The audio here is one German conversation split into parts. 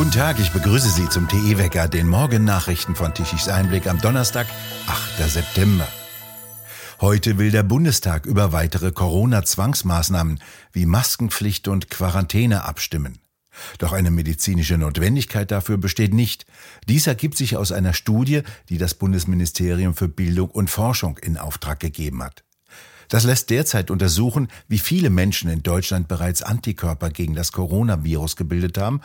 Guten Tag, ich begrüße Sie zum TE-Wecker, den Morgennachrichten von Tichys Einblick am Donnerstag, 8. September. Heute will der Bundestag über weitere Corona-Zwangsmaßnahmen wie Maskenpflicht und Quarantäne abstimmen. Doch eine medizinische Notwendigkeit dafür besteht nicht. Dies ergibt sich aus einer Studie, die das Bundesministerium für Bildung und Forschung in Auftrag gegeben hat. Das lässt derzeit untersuchen, wie viele Menschen in Deutschland bereits Antikörper gegen das Coronavirus gebildet haben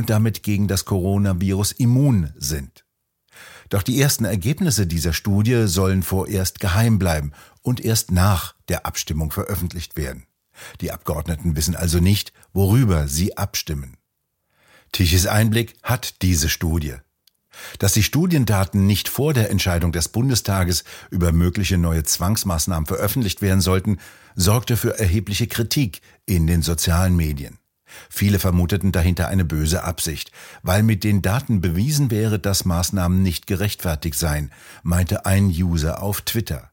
und damit gegen das Coronavirus immun sind. Doch die ersten Ergebnisse dieser Studie sollen vorerst geheim bleiben und erst nach der Abstimmung veröffentlicht werden. Die Abgeordneten wissen also nicht, worüber sie abstimmen. Tichys Einblick hat diese Studie. Dass die Studiendaten nicht vor der Entscheidung des Bundestages über mögliche neue Zwangsmaßnahmen veröffentlicht werden sollten, sorgte für erhebliche Kritik in den sozialen Medien. Viele vermuteten dahinter eine böse Absicht, weil mit den Daten bewiesen wäre, dass Maßnahmen nicht gerechtfertigt seien, meinte ein User auf Twitter.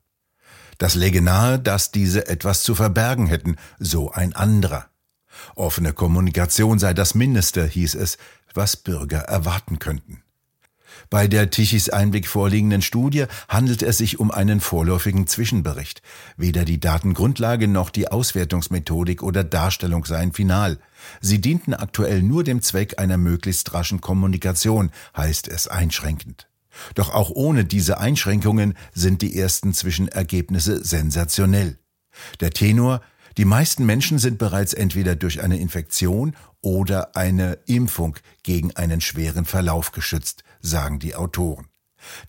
Das läge nahe, dass diese etwas zu verbergen hätten, so ein anderer. Offene Kommunikation sei das Mindeste, hieß es, was Bürger erwarten könnten. Bei der Tichys Einblick vorliegenden Studie handelt es sich um einen vorläufigen Zwischenbericht. Weder die Datengrundlage noch die Auswertungsmethodik oder Darstellung seien final. Sie dienten aktuell nur dem Zweck einer möglichst raschen Kommunikation, heißt es einschränkend. Doch auch ohne diese Einschränkungen sind die ersten Zwischenergebnisse sensationell. Der Tenor die meisten Menschen sind bereits entweder durch eine Infektion oder eine Impfung gegen einen schweren Verlauf geschützt, sagen die Autoren.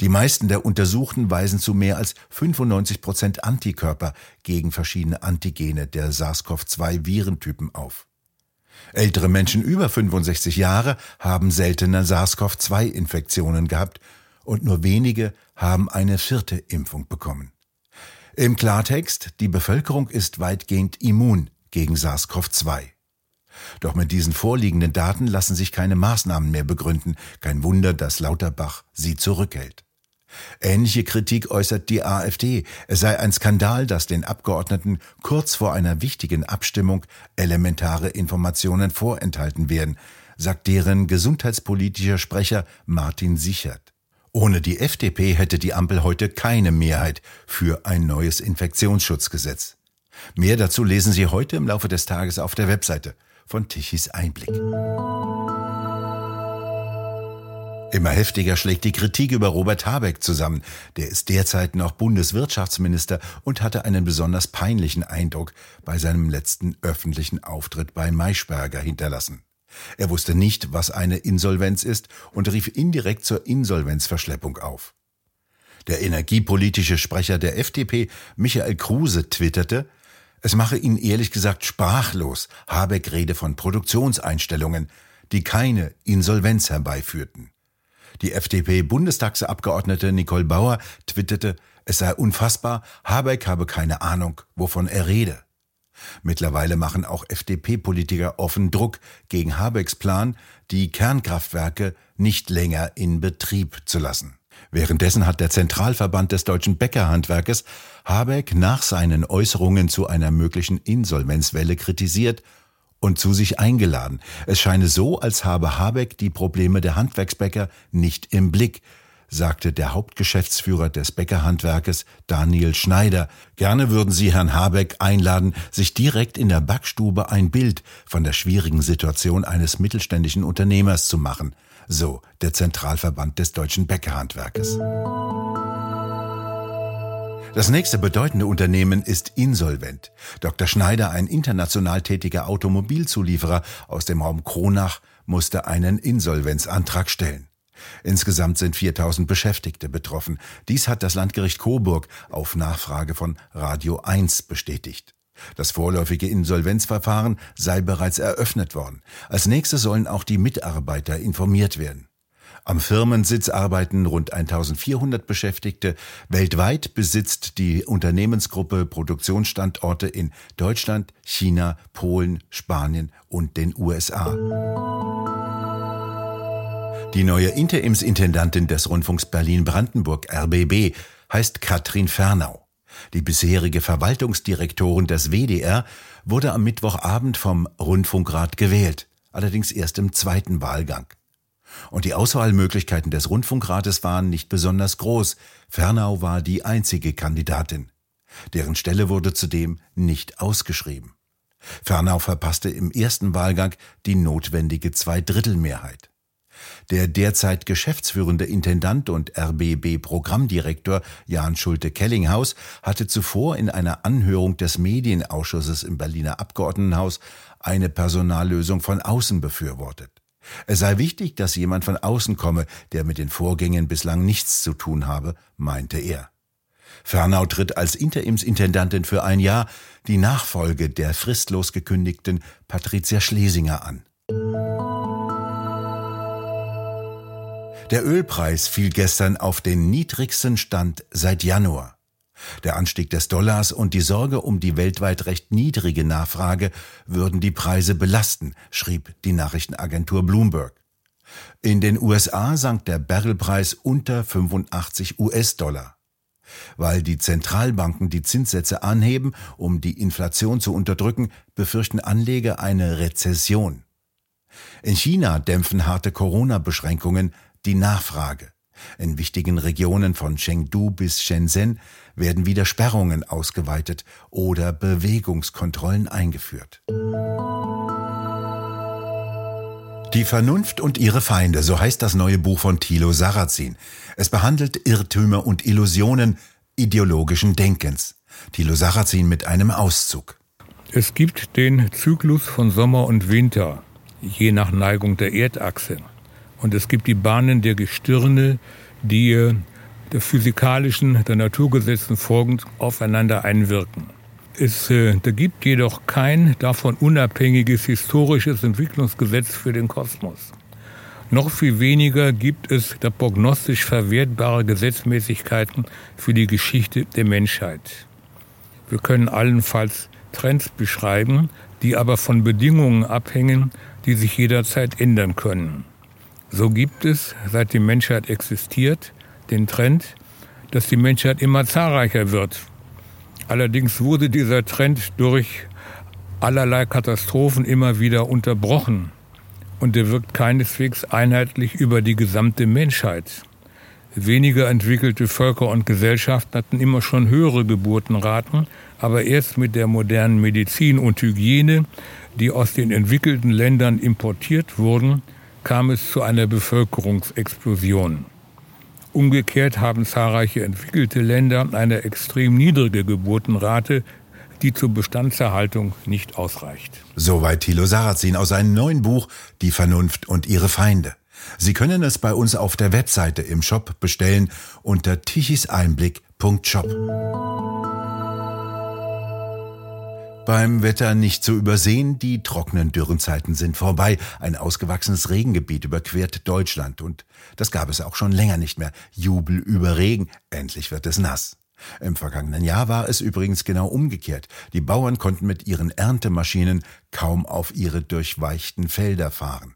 Die meisten der Untersuchten weisen zu mehr als 95 Prozent Antikörper gegen verschiedene Antigene der SARS-CoV-2-Virentypen auf. Ältere Menschen über 65 Jahre haben seltener SARS-CoV-2-Infektionen gehabt und nur wenige haben eine vierte Impfung bekommen. Im Klartext, die Bevölkerung ist weitgehend immun gegen SARS-CoV-2. Doch mit diesen vorliegenden Daten lassen sich keine Maßnahmen mehr begründen. Kein Wunder, dass Lauterbach sie zurückhält. Ähnliche Kritik äußert die AfD. Es sei ein Skandal, dass den Abgeordneten kurz vor einer wichtigen Abstimmung elementare Informationen vorenthalten werden, sagt deren gesundheitspolitischer Sprecher Martin Sichert. Ohne die FDP hätte die Ampel heute keine Mehrheit für ein neues Infektionsschutzgesetz. Mehr dazu lesen Sie heute im Laufe des Tages auf der Webseite von Tichys Einblick. Immer heftiger schlägt die Kritik über Robert Habeck zusammen. Der ist derzeit noch Bundeswirtschaftsminister und hatte einen besonders peinlichen Eindruck bei seinem letzten öffentlichen Auftritt bei Maischberger hinterlassen. Er wusste nicht, was eine Insolvenz ist und rief indirekt zur Insolvenzverschleppung auf. Der energiepolitische Sprecher der FDP, Michael Kruse, twitterte, es mache ihn ehrlich gesagt sprachlos, Habeck rede von Produktionseinstellungen, die keine Insolvenz herbeiführten. Die FDP-Bundestagsabgeordnete Nicole Bauer twitterte, es sei unfassbar, Habeck habe keine Ahnung, wovon er rede. Mittlerweile machen auch FDP-Politiker offen Druck gegen Habecks Plan, die Kernkraftwerke nicht länger in Betrieb zu lassen. Währenddessen hat der Zentralverband des deutschen Bäckerhandwerkes Habeck nach seinen Äußerungen zu einer möglichen Insolvenzwelle kritisiert und zu sich eingeladen. Es scheine so, als habe Habeck die Probleme der Handwerksbäcker nicht im Blick, sagte der Hauptgeschäftsführer des Bäckerhandwerkes Daniel Schneider. Gerne würden Sie Herrn Habeck einladen, sich direkt in der Backstube ein Bild von der schwierigen Situation eines mittelständischen Unternehmers zu machen, so der Zentralverband des deutschen Bäckerhandwerkes. Das nächste bedeutende Unternehmen ist insolvent. Dr. Schneider, ein international tätiger Automobilzulieferer aus dem Raum Kronach, musste einen Insolvenzantrag stellen. Insgesamt sind 4000 Beschäftigte betroffen. Dies hat das Landgericht Coburg auf Nachfrage von Radio 1 bestätigt. Das vorläufige Insolvenzverfahren sei bereits eröffnet worden. Als nächstes sollen auch die Mitarbeiter informiert werden. Am Firmensitz arbeiten rund 1400 Beschäftigte. Weltweit besitzt die Unternehmensgruppe Produktionsstandorte in Deutschland, China, Polen, Spanien und den USA. Die neue Interimsintendantin des Rundfunks Berlin-Brandenburg RBB heißt Katrin Fernau. Die bisherige Verwaltungsdirektorin des WDR wurde am Mittwochabend vom Rundfunkrat gewählt, allerdings erst im zweiten Wahlgang. Und die Auswahlmöglichkeiten des Rundfunkrates waren nicht besonders groß. Fernau war die einzige Kandidatin. Deren Stelle wurde zudem nicht ausgeschrieben. Fernau verpasste im ersten Wahlgang die notwendige Zweidrittelmehrheit. Der derzeit geschäftsführende Intendant und RBB-Programmdirektor Jan Schulte-Kellinghaus hatte zuvor in einer Anhörung des Medienausschusses im Berliner Abgeordnetenhaus eine Personallösung von außen befürwortet. Es sei wichtig, dass jemand von außen komme, der mit den Vorgängen bislang nichts zu tun habe, meinte er. Fernau tritt als Interimsintendantin für ein Jahr die Nachfolge der fristlos gekündigten Patricia Schlesinger an. Der Ölpreis fiel gestern auf den niedrigsten Stand seit Januar. Der Anstieg des Dollars und die Sorge um die weltweit recht niedrige Nachfrage würden die Preise belasten, schrieb die Nachrichtenagentur Bloomberg. In den USA sank der Barrelpreis unter 85 US-Dollar. Weil die Zentralbanken die Zinssätze anheben, um die Inflation zu unterdrücken, befürchten Anleger eine Rezession. In China dämpfen harte Corona-Beschränkungen die Nachfrage. In wichtigen Regionen von Chengdu bis Shenzhen werden wieder Sperrungen ausgeweitet oder Bewegungskontrollen eingeführt. Die Vernunft und ihre Feinde, so heißt das neue Buch von Thilo Sarrazin. Es behandelt Irrtümer und Illusionen ideologischen Denkens. Thilo Sarrazin mit einem Auszug. Es gibt den Zyklus von Sommer und Winter, je nach Neigung der Erdachse. Und es gibt die Bahnen der Gestirne, die äh, der physikalischen, der Naturgesetzen folgend aufeinander einwirken. Es äh, gibt jedoch kein davon unabhängiges historisches Entwicklungsgesetz für den Kosmos. Noch viel weniger gibt es da prognostisch verwertbare Gesetzmäßigkeiten für die Geschichte der Menschheit. Wir können allenfalls Trends beschreiben, die aber von Bedingungen abhängen, die sich jederzeit ändern können. So gibt es, seit die Menschheit existiert, den Trend, dass die Menschheit immer zahlreicher wird. Allerdings wurde dieser Trend durch allerlei Katastrophen immer wieder unterbrochen und er wirkt keineswegs einheitlich über die gesamte Menschheit. Weniger entwickelte Völker und Gesellschaften hatten immer schon höhere Geburtenraten, aber erst mit der modernen Medizin und Hygiene, die aus den entwickelten Ländern importiert wurden, kam es zu einer Bevölkerungsexplosion. Umgekehrt haben zahlreiche entwickelte Länder eine extrem niedrige Geburtenrate, die zur Bestandserhaltung nicht ausreicht. Soweit Thilo Sarrazin aus seinem neuen Buch Die Vernunft und ihre Feinde. Sie können es bei uns auf der Webseite im Shop bestellen unter tichiseinblick.shop. Beim Wetter nicht zu übersehen, die trockenen Dürrenzeiten sind vorbei. Ein ausgewachsenes Regengebiet überquert Deutschland und das gab es auch schon länger nicht mehr. Jubel über Regen, endlich wird es nass. Im vergangenen Jahr war es übrigens genau umgekehrt. Die Bauern konnten mit ihren Erntemaschinen kaum auf ihre durchweichten Felder fahren.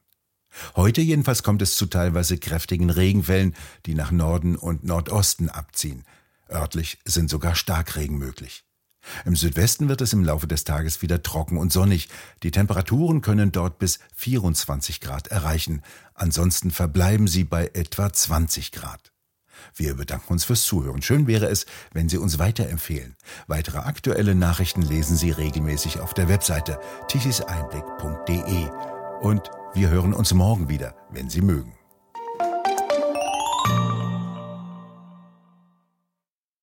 Heute jedenfalls kommt es zu teilweise kräftigen Regenfällen, die nach Norden und Nordosten abziehen. Örtlich sind sogar Starkregen möglich. Im Südwesten wird es im Laufe des Tages wieder trocken und sonnig. Die Temperaturen können dort bis 24 Grad erreichen. Ansonsten verbleiben sie bei etwa 20 Grad. Wir bedanken uns fürs Zuhören. Schön wäre es, wenn Sie uns weiterempfehlen. Weitere aktuelle Nachrichten lesen Sie regelmäßig auf der Webseite tichiseinblick.de. Und wir hören uns morgen wieder, wenn Sie mögen.